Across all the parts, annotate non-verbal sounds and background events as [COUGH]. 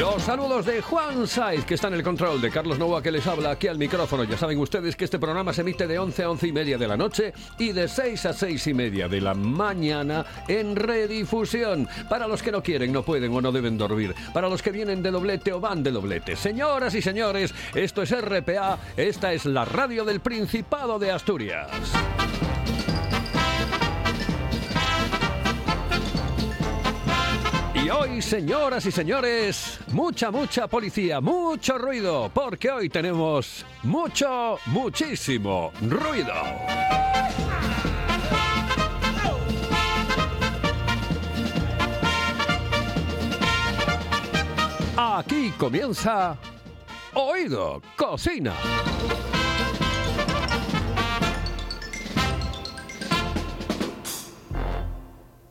Los saludos de Juan Saiz, que está en el control, de Carlos Novoa, que les habla aquí al micrófono. Ya saben ustedes que este programa se emite de 11 a 11 y media de la noche y de 6 a 6 y media de la mañana en redifusión. Para los que no quieren, no pueden o no deben dormir. Para los que vienen de doblete o van de doblete. Señoras y señores, esto es RPA, esta es la radio del Principado de Asturias. Y hoy, señoras y señores, mucha, mucha policía, mucho ruido, porque hoy tenemos mucho, muchísimo ruido. Aquí comienza Oído Cocina.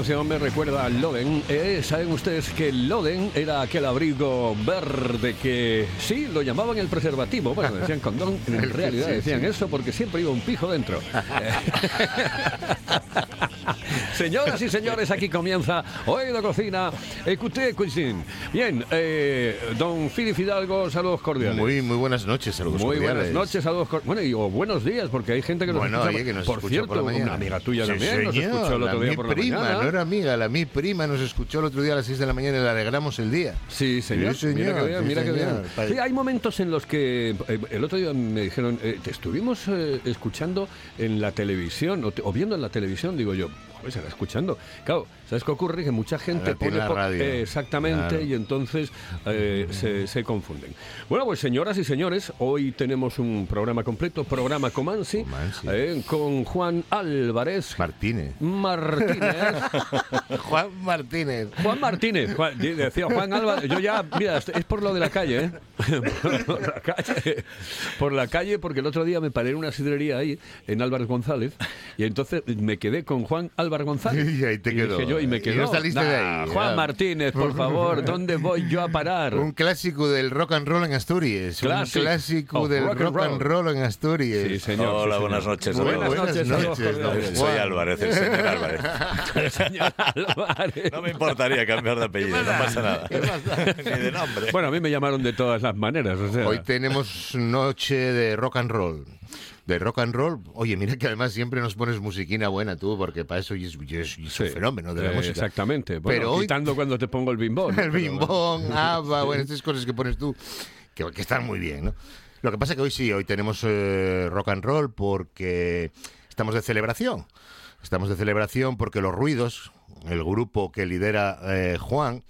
Canción me recuerda al Loden. Eh, Saben ustedes que Loden era aquel abrigo verde que sí, lo llamaban el preservativo. Bueno, decían condón, en [LAUGHS] realidad decían eso porque siempre iba un pijo dentro. [LAUGHS] Señoras y señores, aquí comienza Oído Cocina, Écoutez Cuisine. Bien, eh, don Fili Fidalgo, saludos cordiales. Muy, muy buenas noches, saludos Muy buenas cordiales. noches, saludos cor- Bueno, y o buenos días, porque hay gente que nos Bueno, escucha. oye, que nos por escucha cierto, por la mañana. una amiga tuya Sí, también nos escuchó el otro la día mi por la prima, mañana. no era amiga, la mi prima nos escuchó el otro día a las 6 de la mañana y le alegramos el día. Sí, señor. Sí, señor, Mira que bien, sí, mira que bien. Sí, hay momentos en los que eh, el otro día me dijeron, eh, te estuvimos eh, escuchando en la televisión o, te- o viendo en la televisión, digo yo, joder, se la escuchando. Claro, ¿sabes qué ocurre? Que mucha gente tiene la radio. eh, exactamente Claro. y entonces eh, se, se confunden. Bueno, pues señoras y señores, hoy tenemos un programa completo, programa Comansi, Comansi. eh, con Juan Álvarez Martínez. Martínez. [LAUGHS] Juan Martínez. Juan Martínez, Juan- decía Juan Álvarez, yo ya, mira, es por lo de la calle, ¿eh? [LAUGHS] Por la calle, por la calle, porque el otro día me paré en una sidrería ahí, en Álvarez González, y entonces me quedé con Juan Álvarez González. [LAUGHS] Y ahí te quedó. dije yo, y me Y quedó. no saliste de ahí, Juan. Martínez, por favor, [LAUGHS] ¿dónde voy yo a parar? Un clásico del rock and roll en Asturias. Classic Un clásico of del rock rock, and and roll. roll en Asturias. Sí, señor. Hola, sí, señor. buenas noches. Buenas buenas noches, noches, don. Soy. Álvarez, el señor Álvarez. [LAUGHS] Señor Álvarez. No me importaría cambiar de apellido, no pasa nada. Ni de nombre. Bueno, a mí me llamaron de todas las maneras, o sea. Hoy tenemos noche de rock and roll. De rock and roll. Oye, mira que además siempre nos pones musiquina buena tú, porque para eso es, es- es un Sí. fenómeno de la Eh, música. Exactamente. Bueno, Pero hoy- quitando cuando te pongo el bimbón. [LAUGHS] El bimbón, [LAUGHS] ABBA, bueno, estas cosas que pones tú, que, que están muy bien, ¿no? Lo que pasa que hoy sí, hoy tenemos eh, rock and roll porque estamos de celebración. Estamos de celebración porque Los Ruidos, el grupo que lidera eh, Juan,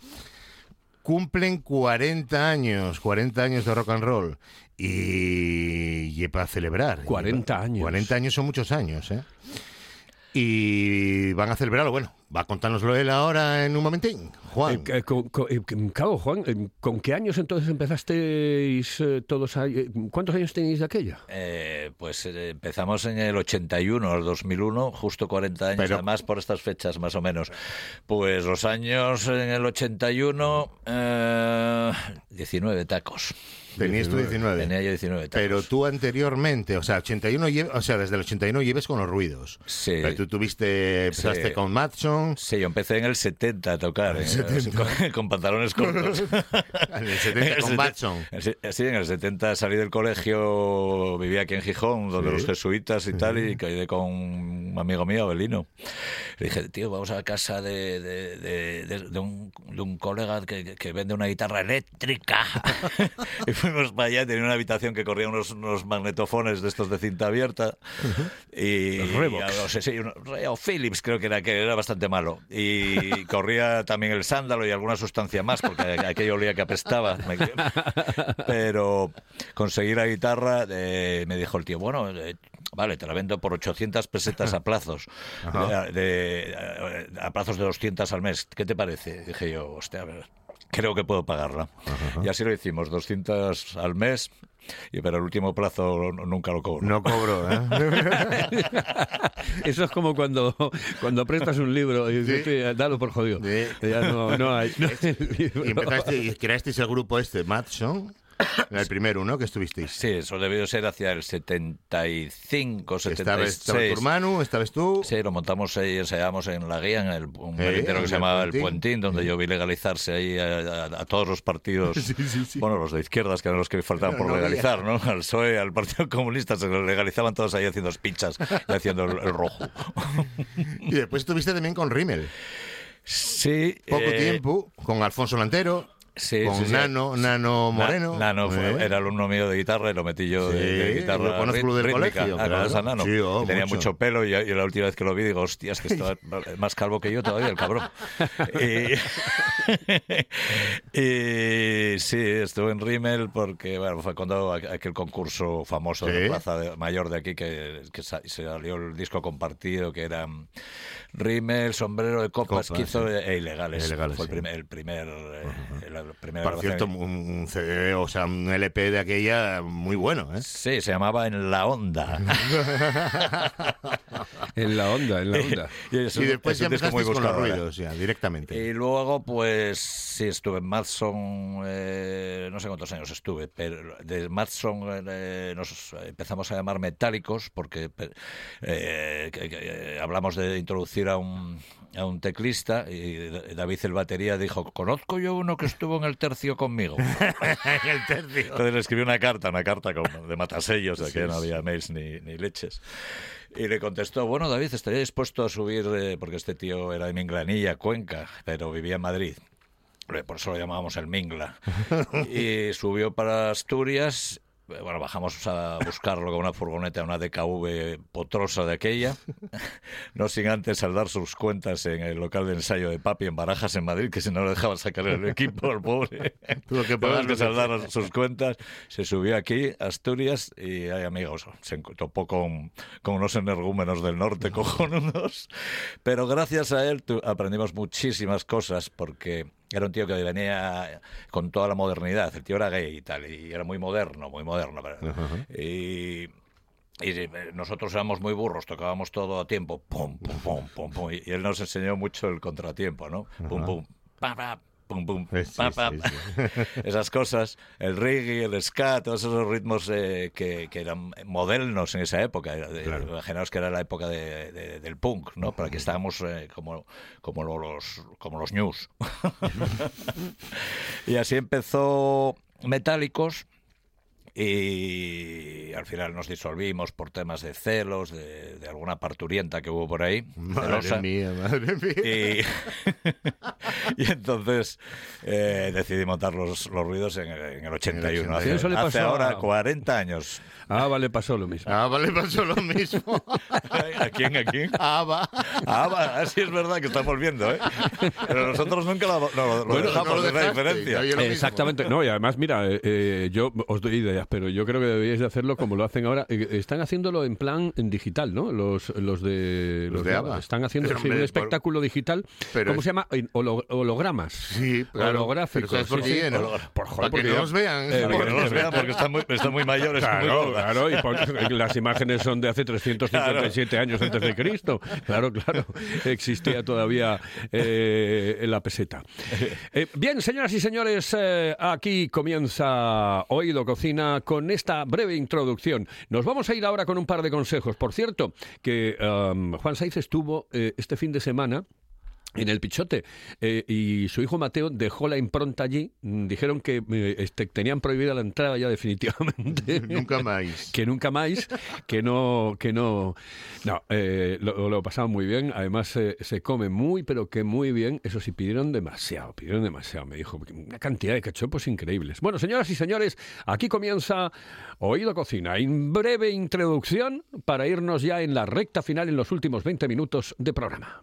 cumplen 40 años, 40 años de rock and roll. Y, y para celebrar. 40 Y- años. 40 años son muchos años, ¿eh? Y van a celebrarlo. Bueno, va a contárnoslo él ahora en un momentín. Juan. Eh, eh, con- con- eh, claro, Juan, eh, ¿con qué años entonces empezasteis eh, todos ahí? Eh, ¿Cuántos años tenéis de aquella? Eh, pues eh, empezamos en el 81, el 2001, justo 40 años, Pero- además por estas fechas más o menos. Pues los años en el 81, eh, 19 tacos. Tenías tú 19. Tenía yo 19 tacos. Pero tú anteriormente, o sea, 81 lle- o sea, desde el 81 lleves con los ruidos. Sí. Pero tú tuviste, empezaste Sí. con Matson, Sí, yo empecé en el 70 a tocar, eh, Con, [LAUGHS] con pantalones cortos. [LAUGHS] en el 70 con Matson. el Sí, en el 70 salí del colegio, vivía aquí en Gijón, donde Sí. los jesuitas y tal, y quedé con un amigo mío, Abelino. Le dije, tío, vamos a la casa de, de, de- de- un, un colega que, que vende una guitarra eléctrica. [LAUGHS] y fuimos para allá, tenía una habitación que corría unos, unos magnetofones de estos de cinta abierta. Y, no sé, uno- o Philips creo que era, que era bastante malo. Y [LAUGHS] corría también el sándalo y alguna sustancia más, porque aquello olía que apestaba. Pero conseguí la guitarra, eh, me dijo el tío, bueno, eh, vale, te la vendo por 800 pesetas [LAUGHS] a plazos, de, de- a plazos de 200 al mes. ¿Qué te parece? Dije yo, hostia, a ver, creo que puedo pagarla. Y así lo hicimos, 200 al mes, y pero el último plazo nunca lo cobro. No cobró, ¿eh? [LAUGHS] Eso es como cuando, cuando prestas un libro y dices, Sí. "Sí, dalo por jodido. Sí. Ya no, no hay. no hay libro. y empezaste y creasteis el grupo este, Matson, era el primero, ¿no? Que estuvisteis. Sí, eso debió ser hacia el 75, Estaba, 76. estaba tu hermano, estabas tú. Sí, lo montamos ahí, ensayamos en la guía, en el, un Eh, que se llamaba El Puentín. Donde yo vi legalizarse ahí a, a- a todos los partidos, [LAUGHS] bueno, los de izquierdas, que eran los que faltaban por No, legalizar, ¿no? [LAUGHS] Al PSOE, al Partido Comunista, se legalizaban todos ahí haciendo pichas y haciendo el, el rojo. [LAUGHS] Y después estuviste también con Rimmel. Sí. Poco eh, tiempo, con Alfonso Lantero, Sí, con sí, sí. Nano, Nano Na- Moreno. Nano fue- era alumno mío de guitarra y lo metí yo de, guitarra lo conozco del rítmica. colegio, Ah, claro. ¿conoces a Nano? Sí, oh, tenía mucho. mucho pelo y, y la última vez que lo vi digo, hostias, que estaba más calvo que yo todavía, el cabrón. [LAUGHS] y, [LAUGHS] y sí, estuve en Rimmel porque bueno, fue cuando aqu- aquel concurso famoso de. Plaza de- Mayor de aquí que, que sa- salió el disco compartido que era mm, Rimmel, sombrero de copas, sí. e ilegales. E ilegales, fue el primer, el primer, eh, primera Por cierto, un, un CD, o sea, un LP de aquella muy bueno, ¿eh? Sí, se llamaba En la Onda. [LAUGHS] En la onda, en la onda. es y después es ya empezasteis con los ahora. ruidos, ya, directamente. Y luego, pues sí, estuve en Madson, eh, no sé cuántos años estuve, pero de Madson eh, nos empezamos a llamar metálicos porque eh, que- que, eh, hablamos de introducir a un, a un teclista y David el batería dijo, conozco yo uno que estuvo en el tercio conmigo. [LAUGHS] el tercio. Entonces le escribí una carta, una carta con- de matasellos, de que no había mails ni, ni leches. Y le contestó, bueno, David, estaría dispuesto a subir, eh, porque este tío era de Minglanilla, Cuenca, pero vivía en Madrid. Eh, Por eso lo llamábamos el Mingla. [LAUGHS] Y subió para Asturias. Bueno, bajamos a buscarlo con una furgoneta, una DKV potrosa de aquella. [LAUGHS] No sin antes saldar sus cuentas en el local de ensayo de Papi en Barajas, en Madrid, que si no le dejaban sacar el equipo al pobre. [LAUGHS] Tuvo que pagar que lo saldar sus cuentas. Se subió aquí, Asturias, y hay amigos. Se topó con, con unos energúmenos del norte cojonudos. Pero gracias a él aprendimos muchísimas cosas porque era un tío que venía con toda la modernidad. El tío era gay y tal, y era muy moderno, muy moderno. pero- Y. Y eh, nosotros éramos muy burros, tocábamos todo a tiempo, pum, pum, pum, pum, pum, y él nos enseñó mucho el contratiempo, ¿no? Pum, pum, pa, pa, pum, pum, sí, pa, pa, sí, pa. [LAUGHS] esas cosas, el reggae, el ska, todos esos ritmos eh, que, que eran modernos en esa época. Claro. Imaginaos que era la época de- de- del punk, ¿no? Para que estábamos eh, como, como los como los news. [LAUGHS] [LAUGHS] y así empezó Metálicos. Y al final nos disolvimos por temas de celos, de, de alguna parturienta que hubo por ahí. Madre celosa. mía, madre mía. Y, [LAUGHS] y entonces eh, decidí montar los, los ruidos en el, en el 81. Hace, hace ahora a- 40 años. Ah, vale, pasó lo mismo. Ah, vale, pasó lo mismo. ¿A quién? ¿A quién? Ah, va. Ah, va, sí es verdad que está volviendo, ¿eh? Pero nosotros nunca lo, lo- lo Bueno, dejamos, no lo dejaste, diferencia. no, lo. Exactamente, no, y además, mira, eh, eh, yo os doy ideas, pero yo creo que deberíais de hacerlo como lo hacen ahora. Eh, están haciéndolo en plan en digital, ¿no? Los, los de Los de. ABBA. Están haciendo Pero, sí, un espectáculo digital. pero ¿Cómo es- se llama? Holo- hologramas. Sí, claro. Holográficos. Pero ¿sabes por sí, qué, sí. no? Por- joder, Para que porque no nos vean. Eh, Para que no los vean porque están muy, están muy mayores, Claro. Claro, y las imágenes son de hace 357 años antes de Cristo. Claro, claro, existía todavía eh, la peseta. Eh, bien, señoras y señores, eh, aquí comienza Oído Cocina con esta breve introducción. Nos vamos a ir ahora con un par de consejos. Por cierto, que um, Juan Saiz estuvo este fin de semana en el Pichote eh, y su hijo Mateo dejó la impronta allí. Dijeron que eh, este, tenían prohibida la entrada ya definitivamente. [LAUGHS] Nunca más. [LAUGHS] que nunca más, que no, que no, no, eh, lo, lo pasaban muy bien, además eh, se come muy, pero que muy bien, eso sí, pidieron demasiado, pidieron demasiado, me dijo, una cantidad de cachopos increíbles. Bueno, señoras y señores, aquí comienza Oído Cocina, en breve introducción para irnos ya en la recta final en los últimos 20 minutos de programa.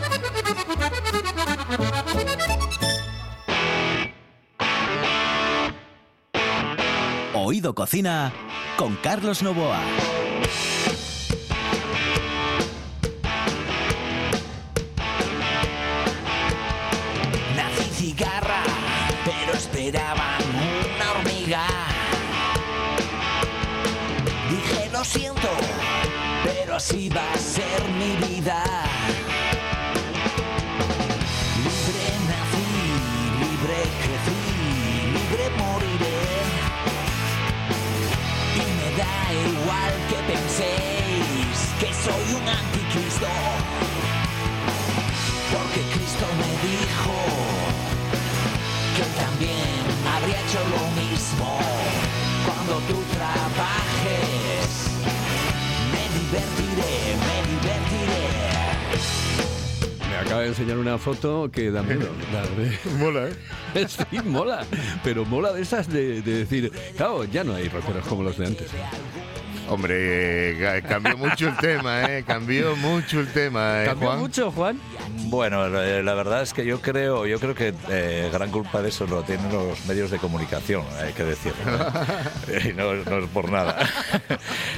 Oído Cocina con Carlos Novoa. Nací cigarra, pero esperaban una hormiga. Dije lo siento, pero así va a ser mi vida. Acaba de enseñar una foto que da miedo. [LAUGHS] La de- Mola, ¿eh? [LAUGHS] Sí, mola. Pero mola de esas de, de decir, claro, ya no hay rockeros como los de antes. Hombre, eh, cambió mucho el tema, ¿eh? Cambió mucho el tema, ¿eh, ¿Cambió Juan? mucho, Juan? Bueno, eh, la verdad es que yo creo, yo creo que eh, gran culpa de eso lo tienen los medios de comunicación, hay que decirlo. ¿eh? Y [LAUGHS] no, no es por nada. [LAUGHS]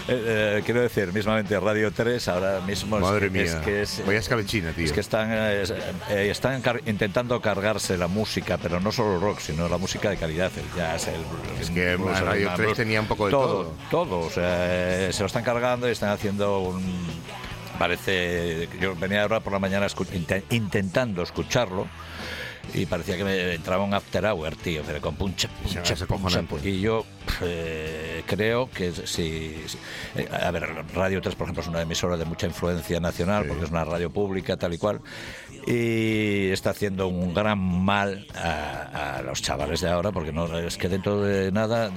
Eh, eh, quiero decir, mismamente Radio 3 ahora mismo es Madre mía. es que es, Vaya escabechina, tío. es que están, eh, es- están car- intentando cargarse la música, pero no solo el rock, sino la música de calidad, el jazz, el Es que el Radio blues, 3 tenía un poco de todo. Todo, o sea, eh, se lo están cargando y están haciendo un... Parece, yo venía ahora por la mañana intentando escucharlo y parecía que me entraba un after hour, tío, pero con puncha, Sí, Y yo eh, creo que si... si- eh, a ver, Radio 3, por ejemplo, es una emisora de mucha influencia nacional, Sí. porque es una radio pública, tal y cual, y está haciendo un gran mal a, a los chavales de ahora, porque no es que dentro de nada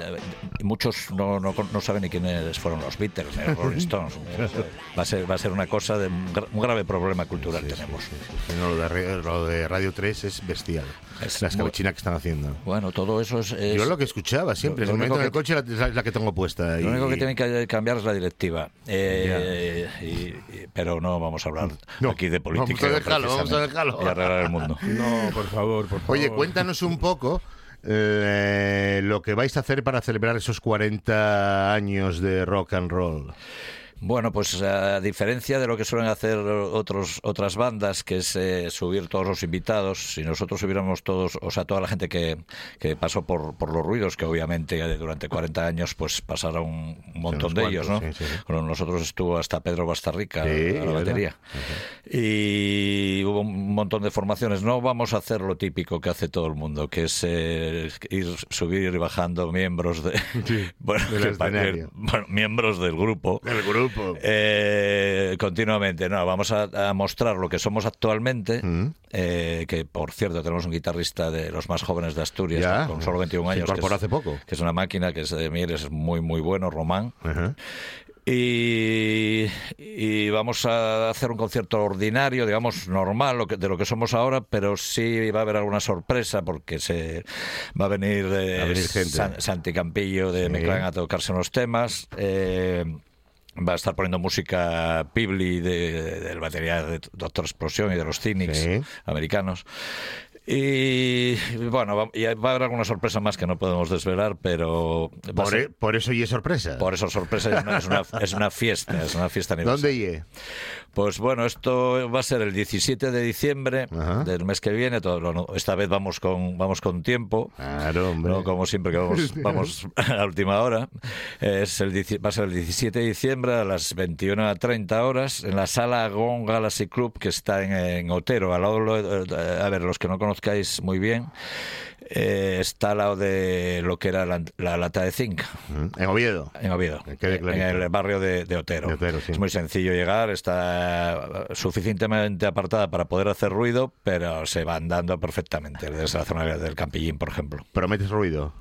muchos no, no, no saben ni quiénes fueron los Beatles, ni los [LAUGHS] Rolling Stones. Va a ser, va a ser una cosa de un gra- un grave problema cultural tenemos. No, lo, de, lo de Radio 3 es bestial. Es la escabechina que están haciendo. Bueno, todo eso es... es- Yo es lo que escuchaba siempre. lo en el coche la, la- la que tengo puesta. Lo y- único que tienen que cambiar es la directiva. Eh, y- y- pero no vamos a hablar No, aquí de política. vamos a dejarlo, vamos a dejarlo. Y arreglar el mundo. [LAUGHS] No, por favor, por favor. Oye, cuéntanos un poco eh, lo que vais a hacer para celebrar esos 40 años de rock and roll. Bueno, pues a diferencia de lo que suelen hacer otros, otras bandas, que es eh, subir todos los invitados, si nosotros subiéramos todos, o sea, toda la gente que, que pasó por, por los ruidos, que obviamente eh, durante 40 años pues pasaron un montón de ellos, ¿no? cuantos, sí, sí, sí. Con nosotros estuvo hasta Pedro Bastarrica a la batería. Y hubo un montón de formaciones. No vamos a hacer lo típico que hace todo el mundo, que es eh, ir, subir y bajando miembros de, [LAUGHS] bueno, que bueno, miembros del grupo. El grupo. Eh, continuamente, no, vamos a, a mostrar lo que somos actualmente, Mm. eh, que por cierto tenemos un guitarrista de los más jóvenes de Asturias, Ya. con solo 21 Se años, es, hace poco. que es una máquina, que es de es muy muy bueno, Román. Y, y vamos a hacer un concierto ordinario, digamos, normal lo que- de lo que somos ahora, pero sí va a haber alguna sorpresa porque se va a venir, eh, Va a venir gente. San- Santi Campillo de Sí. Meclán a tocarse unos temas. eh, va a estar poniendo música Pibli de, de- del batería de Doctor Explosión y de los Cynics Sí. americanos. Y bueno, va, y va a haber alguna sorpresa más que no podemos desvelar, pero Por, ser- e- por eso y es sorpresa. por eso sorpresa es una, es una, es una fiesta, es una fiesta. ¿Dónde ye? Pues bueno, esto va a ser el 17 de diciembre Ajá. del mes que viene. Todo, lo- esta vez vamos con vamos con tiempo. Claro, hombre. No como siempre que vamos, [LAUGHS] vamos a última hora. Es el, va a ser el 17 de diciembre a las 21 a 30 horas en la sala Gong Galaxy Club que está en, en Otero. Al lado, lo- eh, a ver, los que no conozcáis muy bien, eh, está al lado de lo que era la, la lata de zinc. Mm, En Oviedo. En Oviedo, en el barrio de, de Otero. De Otero, sí. Es muy sencillo llegar, está suficientemente apartada para poder hacer ruido, pero se va andando perfectamente desde la zona del Campillín, por ejemplo. ¿Prometes ruido?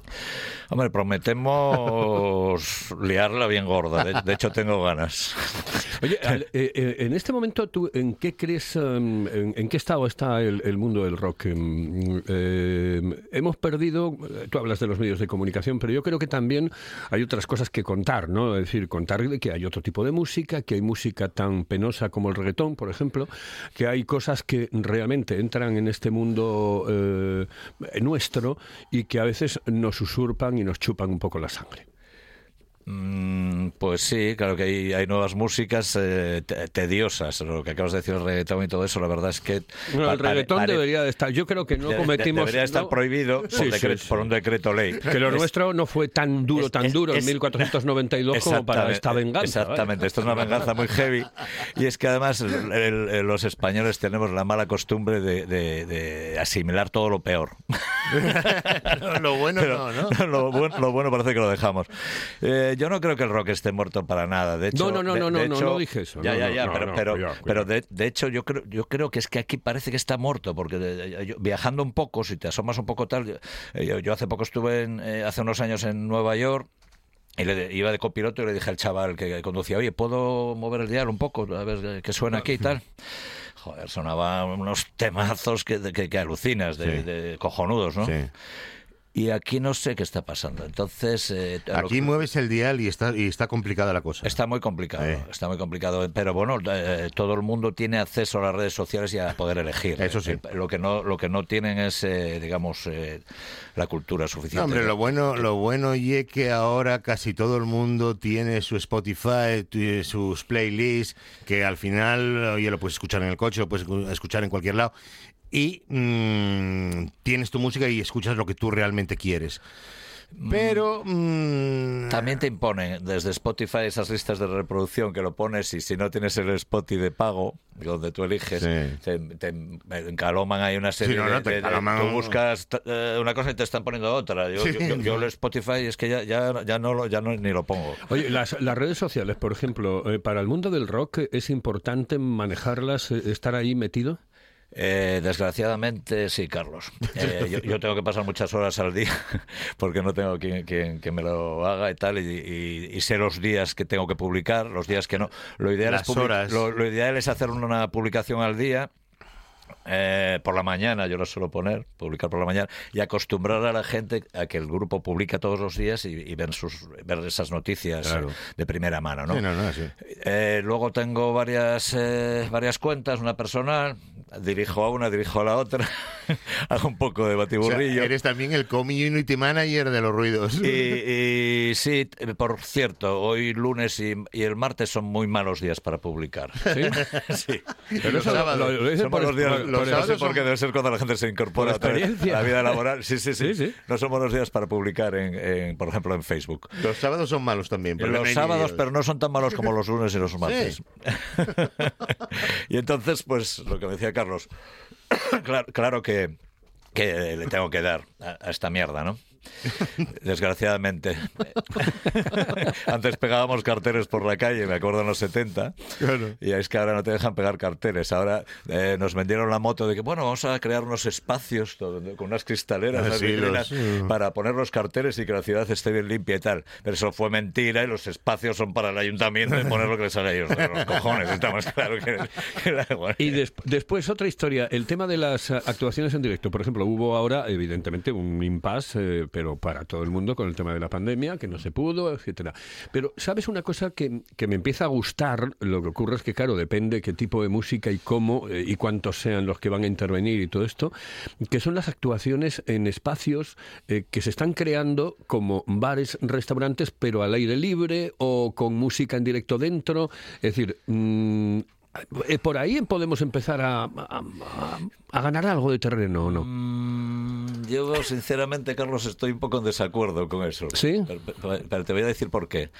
Hombre, prometemos liarla bien gorda. De, hecho, tengo ganas. Oye, eh, eh, en este momento, ¿tú en qué crees, em, en, qué estado está el, mundo del rock? Em, eh, hemos perdido, eh, tú hablas de los medios de comunicación, pero yo creo que también hay otras cosas que contar, ¿no? Es decir, contar que hay otro tipo de música, que hay música tan penosa como el reggaetón, por ejemplo, que hay cosas que realmente entran en este mundo nuestro y que a veces nos usurpan y nos chupan un poco la sangre. Mm, Pues sí, claro que hay, hay nuevas músicas eh, te- tediosas. Lo que acabas de decir, el reggaetón y todo eso, la verdad es que. No, el reggaetón pare- debería de estar. Yo creo que no de- de- cometimos. Debería estar no- prohibido por, Sí, sí, decreto- sí. por un decreto ley. Que lo Es- nuestro no fue tan duro, es- tan es- duro en es- 1492 como para esta venganza. Exactamente, esto es una venganza muy heavy. Y es que además el- el- los españoles tenemos la mala costumbre de, de- de asimilar todo lo peor. [LAUGHS] lo bueno Pero no, ¿no? lo, bueno, lo bueno parece que lo dejamos. Eh, yo no creo que el rock esté muerto para nada. De hecho, No, no, no, de- no, de no, hecho- no dije eso. Ya, No, ya, no, ya, no, pero, no, pero, cuidado, pero de, de hecho yo creo, yo creo que es que aquí parece que está muerto, porque de- yo- viajando un poco, si te asomas un poco tal, yo, eh, yo- yo hace poco estuve en, eh, hace unos años en Nueva York. Y le, iba de copiloto y le dije al chaval que conducía, oye, ¿puedo mover el dial un poco? A ver qué suena aquí y tal. [LAUGHS] Joder, sonaban unos temazos que, que, que alucinas, de, Sí. de cojonudos, ¿no? Sí. Y aquí no sé qué está pasando. Entonces, eh, Aquí que- mueves el dial y está, y está complicada la cosa. Está muy complicado, Eh. está muy complicado. Pero bueno, eh, todo el mundo tiene acceso a las redes sociales y a poder elegir. Eso sí. Eh, lo que no, lo que no tienen es, eh, digamos, eh, la cultura suficiente. No, hombre, lo bueno, lo bueno y que ahora casi todo el mundo tiene su Spotify, sus playlists, que al final, oye, lo puedes escuchar en el coche, lo puedes escuchar en cualquier lado. Y mm, tienes tu música y escuchas lo que tú realmente quieres. Pero mm, También te imponen desde Spotify esas listas de reproducción que lo pones y si no tienes el Spotify de pago, donde tú eliges, Sí. te, te encaloman ahí una serie Sí, no, no, de, Tú buscas eh, una cosa y te están poniendo otra. Yo, Sí. yo, yo- yo el Spotify es que ya, ya, ya, no, lo- ya no, ni lo pongo. Oye, las, las redes sociales, por ejemplo, eh, para el mundo del rock es importante manejarlas, eh, estar ahí metido. Eh, desgraciadamente sí, Carlos. [LAUGHS] Eh, yo, yo tengo que pasar muchas horas al día [LAUGHS] porque no tengo quien, quien, quien me lo haga y tal, y, y- y sé los días que tengo que publicar, los días que no. Lo ideal, Las es, horas. Lo, lo ideal es hacer una publicación al día. Eh, por la mañana, yo lo suelo poner, publicar por la mañana, y acostumbrar a la gente a que el grupo publica todos los días y, y ver, sus, ver esas noticias Claro. eh, de primera mano. ¿no? Sí, no, no, sí. Eh, luego tengo varias, eh, varias cuentas, una personal, dirijo a una, dirijo a la otra, [LAUGHS] hago un poco de O sea, batiburrillo. eres también el community manager de los ruidos. Y, [LAUGHS] y sí, eh, por cierto, hoy lunes y, y el martes son muy malos días para publicar. Sí. [LAUGHS] Pero Los eso lo- lo los no sé sábados por qué son- debe ser cuando la gente se incorpora a la vida laboral. Sí, sí, sí, Sí, sí. No son buenos días para publicar, en, en, por ejemplo, en Facebook. Los sábados son malos también. pero no Los sábados, pero no son tan malos como los lunes y los martes. [LAUGHS] y entonces, pues, lo que me decía Carlos, [COUGHS] claro, claro que, que le tengo que dar a, a esta mierda, ¿no? [LAUGHS] Desgraciadamente. [LAUGHS] Antes pegábamos carteles por la calle, me acuerdo en los 70. Y es que ahora no te dejan pegar carteles. Ahora eh, nos vendieron la moto de que, bueno, vamos a crear unos espacios con unas cristaleras Ah, sí, vitrinas, los- para poner los carteles y que la ciudad esté bien limpia y tal. Pero eso fue mentira y los espacios son para el ayuntamiento y poner lo que les sale a ellos de los [LAUGHS] cojones. Está más claro que, que da igual. Y des- después otra historia, el tema de las eh, actuaciones en directo. Por ejemplo, hubo ahora, evidentemente, un impasse, eh, pero para todo el mundo con el tema de la pandemia, que no se pudo, etcétera. Pero, ¿sabes una cosa que, que me empieza a gustar? Lo que ocurre es que, claro, depende qué tipo de música y cómo eh, y cuántos sean los que van a intervenir y todo esto, que son las actuaciones en espacios eh, que se están creando como bares, restaurantes, pero al aire libre o con música en directo dentro. Es decir, mm, eh, por ahí podemos empezar a- a ganar algo de terreno, ¿o no? Mm, Yo, sinceramente, Carlos, estoy un poco en desacuerdo con eso. ¿Sí? Pero, te voy a decir por qué.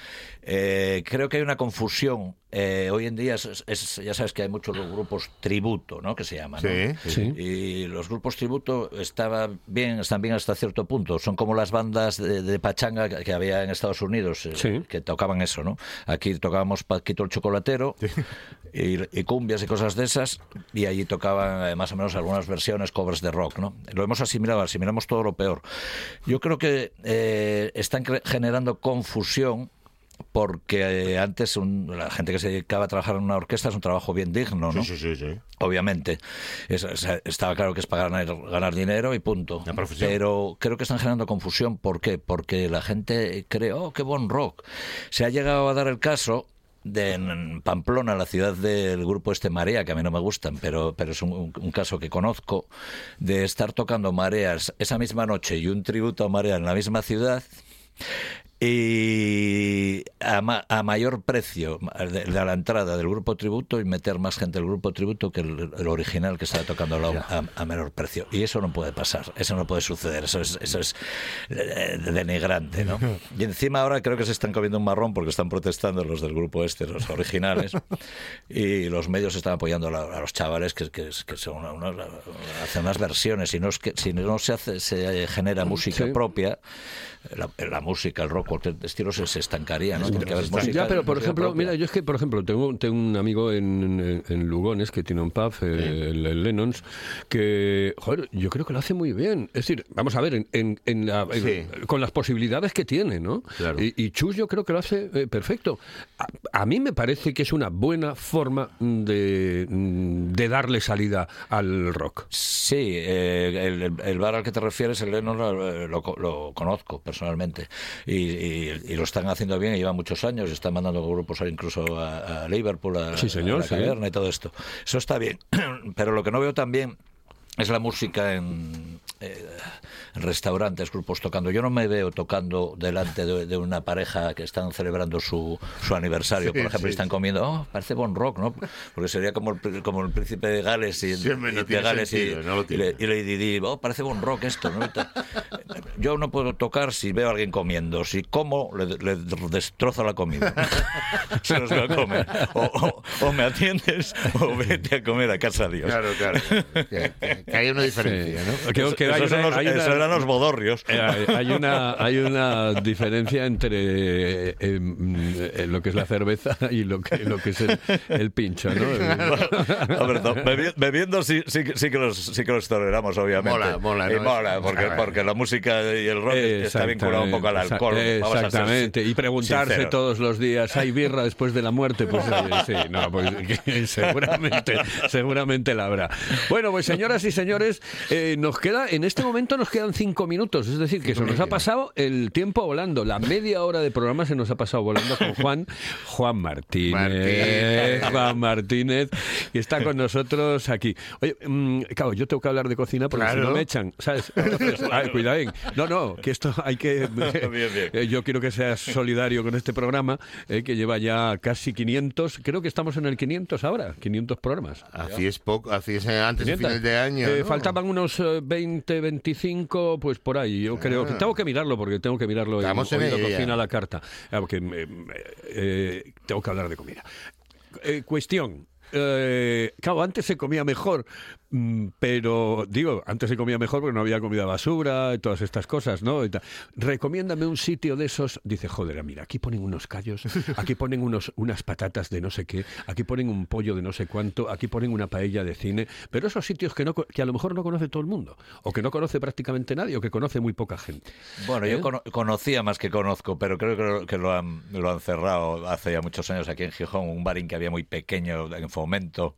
Eh, creo que hay una confusión. Eh, hoy en día, es- es- ya sabes que hay muchos los grupos tributo, ¿no? Que se llaman. ¿no? Sí, Sí. Y los grupos tributo estaban bien, están bien hasta cierto punto. Son como las bandas de, de pachanga que, que había en Estados Unidos, eh, Sí. que tocaban eso, ¿no? Aquí tocábamos Paquito el Chocolatero y, y cumbias y cosas de esas, y allí tocaban eh, más o menos algunas versiones, covers de rock, ¿no? Lo hemos asimilado, asimilamos todo lo peor. Yo creo que eh, están generando confusión porque eh, antes un- la gente que se dedicaba a trabajar en una orquesta es un trabajo bien digno, ¿no? Sí, sí, sí, sí. Obviamente. Es- estaba claro que es para ganar, ganar dinero y punto. La profesión. Pero creo que están generando confusión. ¿Por qué? Porque la gente cree, oh, qué buen rock. Se ha llegado a dar el caso de en Pamplona, la ciudad del grupo este Marea, que a mí no me gustan, pero, pero es un, un caso que conozco, de estar tocando Mareas esa misma noche y un tributo a Marea en la misma ciudad y a, ma- a mayor precio de, de la entrada del grupo tributo y meter más gente del grupo tributo que el, el original que estaba tocando a, a menor precio. Y eso no puede pasar, eso no puede suceder, eso es, eso es eh, denigrante, ¿no? [LAUGHS] Y encima ahora creo que se están comiendo un marrón porque están protestando los del grupo este, los originales, [LAUGHS] y los medios están apoyando a, los chavales que, que, que son una- una- hacen unas versiones, y no es que si no se hace, se genera música Sí. propia, la, la música, el rock, cualquier estilo se, se estancaría, ¿no? Música, ya, pero por ejemplo, propia. mira, yo es que, por ejemplo, tengo, tengo un amigo en, en- Lugones que tiene un pub, eh, el, el Lennons, que, joder, yo creo que lo hace muy bien. Es decir, vamos a ver, en, en- en la- Sí. con las posibilidades que tiene, ¿no? Claro. Y, y Chus yo creo que lo hace eh, perfecto. A, a mí me parece que es una buena forma de, de darle salida al rock. Sí, eh, el, el- bar al que te refieres, el Lennon, lo, lo- lo conozco personalmente. Y, y- y lo están haciendo bien, llevan muchos años, están mandando grupos incluso a, a Liverpool, a, Sí, señor, a la sí. caverna y todo esto. Eso está bien. [CLEARS THROAT] Pero lo que no veo también es la música en, eh, restaurantes, grupos tocando. Yo no me veo tocando delante de, de una pareja que están celebrando su, su aniversario, Sí, por ejemplo, sí, y están comiendo, oh, parece bon rock, ¿no? Porque sería como el, como el príncipe de Gales y, Sí, hombre, no y de Gales y- no lo y, tiene. le- y Lady Di, oh, parece bon rock esto, ¿no? Yo no puedo tocar si veo a alguien comiendo. Si como, le, le destrozo la comida. [LAUGHS] Se los voy a comer. O, o- o me atiendes o vete a comer a casa de Dios. Claro, claro. Que, que- que haya una diferencia, ¿no? Que, que que hay esos, son los- hay una- esos eran los bodorrios. Eh, hay- hay una hay una diferencia entre eh, em, eh, lo que es la cerveza y lo que lo que es el, el pincho, ¿no? [LAUGHS] A ver, no, bebi- bebiendo sí, sí, que- sí que los, sí que los toleramos, obviamente. Mola, mola, Y ¿no? mola, porque, porque la música y el rock está vinculado un poco al alcohol. Exactamente. Y preguntarse sinceros. todos los días, ¿hay birra después de la muerte? Pues [LAUGHS] eh, sí, no, pues [LAUGHS] seguramente, seguramente la habrá. Bueno, pues señoras y señores, eh, nos queda, en este momento nos quedan cinco minutos, es decir, que se nos ha pasado el tiempo volando. La media hora de programa se nos ha pasado volando con [LAUGHS] Juan, Juan Martínez. Martínez. Juan Martínez, que está con nosotros aquí. Oye, mm, claro, yo tengo que hablar de cocina porque si no me echan, ¿sabes? [LAUGHS] Entonces, ay, cuidadín. No, no, que esto hay que... [LAUGHS] Bien, bien. Eh, Yo quiero que seas solidario con este programa, eh, que lleva ya casi 500, creo que estamos en el 500 ahora, 500 programas. Así es poco, así es antes de 500. final de año. Eh, ¿no? Faltaban unos eh, 20, 25, pues por ahí. Yo creo que tengo que mirarlo porque tengo que mirarlo Ah. Estamos en ya. Cocina a la carta. Ah, porque eh, eh, tengo que hablar de comida. Eh, cuestión. claro, antes se comía mejor, pero digo, antes se comía mejor porque no había comida basura y todas estas cosas, ¿no? Y. Recomiéndame un sitio de esos. Dice, joder, mira, aquí ponen unos callos, aquí ponen unos, unas patatas de no sé qué, aquí ponen un pollo de no sé cuánto, aquí ponen una paella de cine, pero esos sitios que, no, que a lo mejor no conoce todo el mundo, o que no conoce prácticamente nadie, o que conoce muy poca gente. Bueno, ¿Eh? yo cono- conocía más que conozco, pero creo que lo, que lo han, lo han cerrado hace ya muchos años aquí en Gijón, un barín que había muy pequeño en Fomento,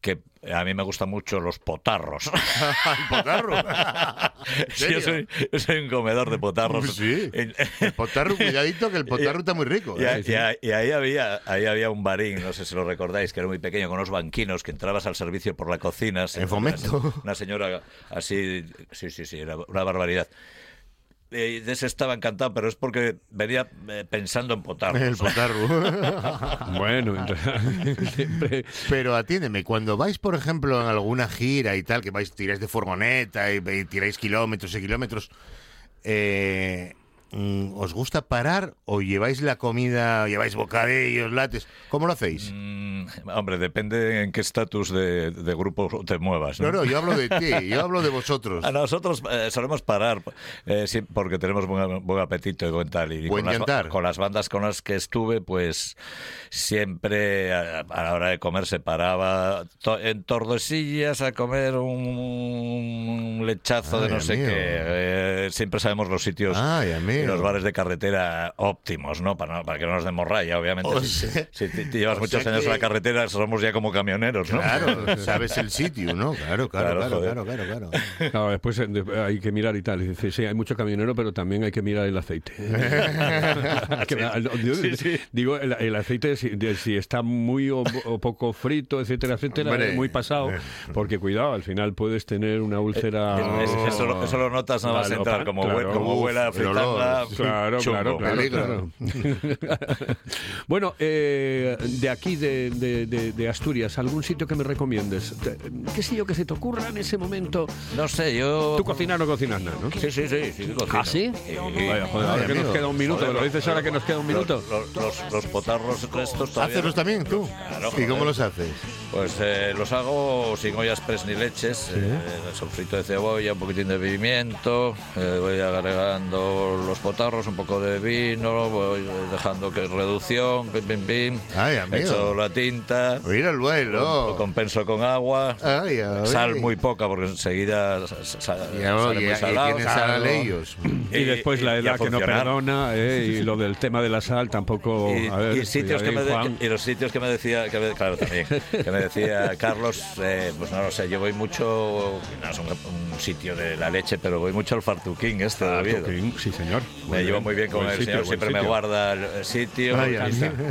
que a mí me gustan mucho los potarros. [LAUGHS] ¿El potarro? [LAUGHS] ¿En Sí, yo, soy, yo soy un comedor de potarros. Sí. El potarro, cuidadito, que el [LAUGHS] potarro está muy rico. Y, ¿eh? ahí- y ahí- y ahí había ahí había un barín, no sé si lo recordáis, que era muy pequeño, con unos banquinos que entrabas al servicio por la cocina. En Fomento. Una señora así, sí, sí, sí, era una barbaridad. Eh, de ese estaba encantado, pero es porque venía eh, pensando en potarros. El potarro. [LAUGHS] Bueno, [LAUGHS] siempre... Pero atiéndeme, cuando vais, por ejemplo, en alguna gira y tal, que vais, tiráis de furgoneta y, y tiráis kilómetros y kilómetros, eh, ¿os gusta parar o lleváis la comida, lleváis bocadillos, lates? ¿Cómo lo hacéis? Mm, hombre, depende en qué estatus de, de grupo te muevas. No, no, yo hablo de ti, yo hablo de vosotros. [LAUGHS] A nosotros eh, solemos parar eh, sí, porque tenemos buen, buen apetito y tal. Y Buen con, las, con las bandas con las que estuve, pues siempre a, a la hora de comer se paraba to- en Tordesillas a comer un lechazo de no sé qué. Eh, siempre sabemos los sitios Ay, y los bares de carretera óptimos, ¿no? Para, no- para que no nos demos raya, obviamente. O si, sea- si te- te llevas muchos años que- en la carretera, somos ya como camioneros, ¿no? Claro, [LAUGHS] sabes el sitio, ¿no? Claro, claro, Claro, claro, claro, claro, claro. Claro, después eh, hay que mirar y tal. Dice, sí, hay mucho camionero, pero también hay que mirar el aceite. [LAUGHS] Que me- yo- Sí, sí. Digo, el, el aceite, si, de- si está muy o, o poco frito, etcétera, etcétera, Hombre. muy pasado, porque cuidado, al final puedes tener una úlcera... Eh, es- eso, lo, eso lo notas nada más Vale, entrar, como, claro. como huela a sí. Claro, claro, claro, [LAUGHS] bueno, eh, de aquí, de, de- de- de Asturias, ¿algún sitio que me recomiendes? ¿Qué sé yo que se te ocurra en ese momento? No sé, yo. Tú cocinar no cocinas nada, ¿no? Sí, sí, sí, sí, cocino. ¿Ah, sí? Vaya, joder, ahora que nos queda un minuto, me lo dices ahora que nos queda un minuto. Los, los- los potarros estos todavía. ¿Hacerlos también tú? Claro, ¿Y cómo los haces? Pues eh, los hago sin ollas pres ni leches, eh, sofrito de cebolla, un poquitín de pimiento, eh, voy agregando los potarros, un poco de vino, voy dejando que reducción, pim, pim, pim. Ay, amigo. Echo la tinta, Mira el lo vuelo. compenso con agua. Ay, ay. Sal muy poca porque enseguida sa- sa- Y, sale oye, muy y salado. sal ellos. Y después la y edad que no perdona, ¿eh? y lo del tema de la sal tampoco. Y, a ver, y sitios que me cuidadín, de- Juan. y los sitios que me decía que me- claro también que me decía [LAUGHS] Carlos eh, pues no lo sé yo voy mucho no es un, un sitio de la leche pero voy mucho al Fartuquín este de Oviedo. Tuquín, sí, señor. Me llevo muy bien con el sitio, señor siempre me guarda el sitio Ay,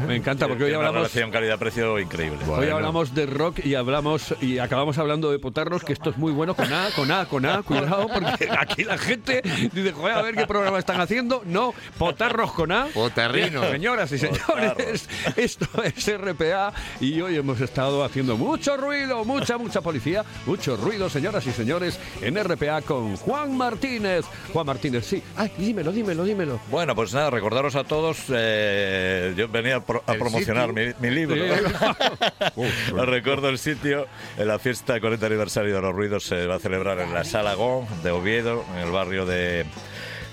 me encanta. Porque hoy una hablamos. relación calidad-precio increíble Hoy hablamos de rock y hablamos y acabamos hablando de potarros, que esto es muy bueno con A, con A, con A, cuidado, porque [LAUGHS] aquí la gente dice, joder, a ver qué programa están haciendo. No, potarros con A. Potarrino. Señoras y señores, [LAUGHS] esto es RPA y hoy hemos estado haciendo mucho ruido, mucha, mucha policía, mucho ruido, señoras y señores, en RPA con Juan Martínez. Juan Martínez, sí. Ay, dímelo, dímelo, dímelo. bueno pues nada recordaros a todos eh, yo venía a, pro- a promocionar mi, libro Sí. [LAUGHS] Os recuerdo el sitio. En la fiesta 40 aniversario de los ruidos se va a celebrar en la Sala Gón de Oviedo, en el barrio de,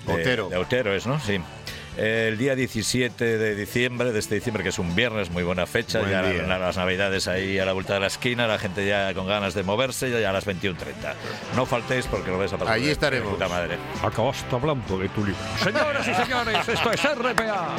de- Otero. de Otero es, ¿no? Sí. El día 17 de diciembre, de este diciembre, que es un viernes, muy buena fecha, Buen ya la- las navidades ahí a la vuelta de la esquina, la gente ya con ganas de moverse, ya a las 21.30. No faltéis porque lo vais a pasar Allí estaremos. puta madre. Acabaste hablando de tu libro. [LAUGHS] Señoras y señores, esto es RPA.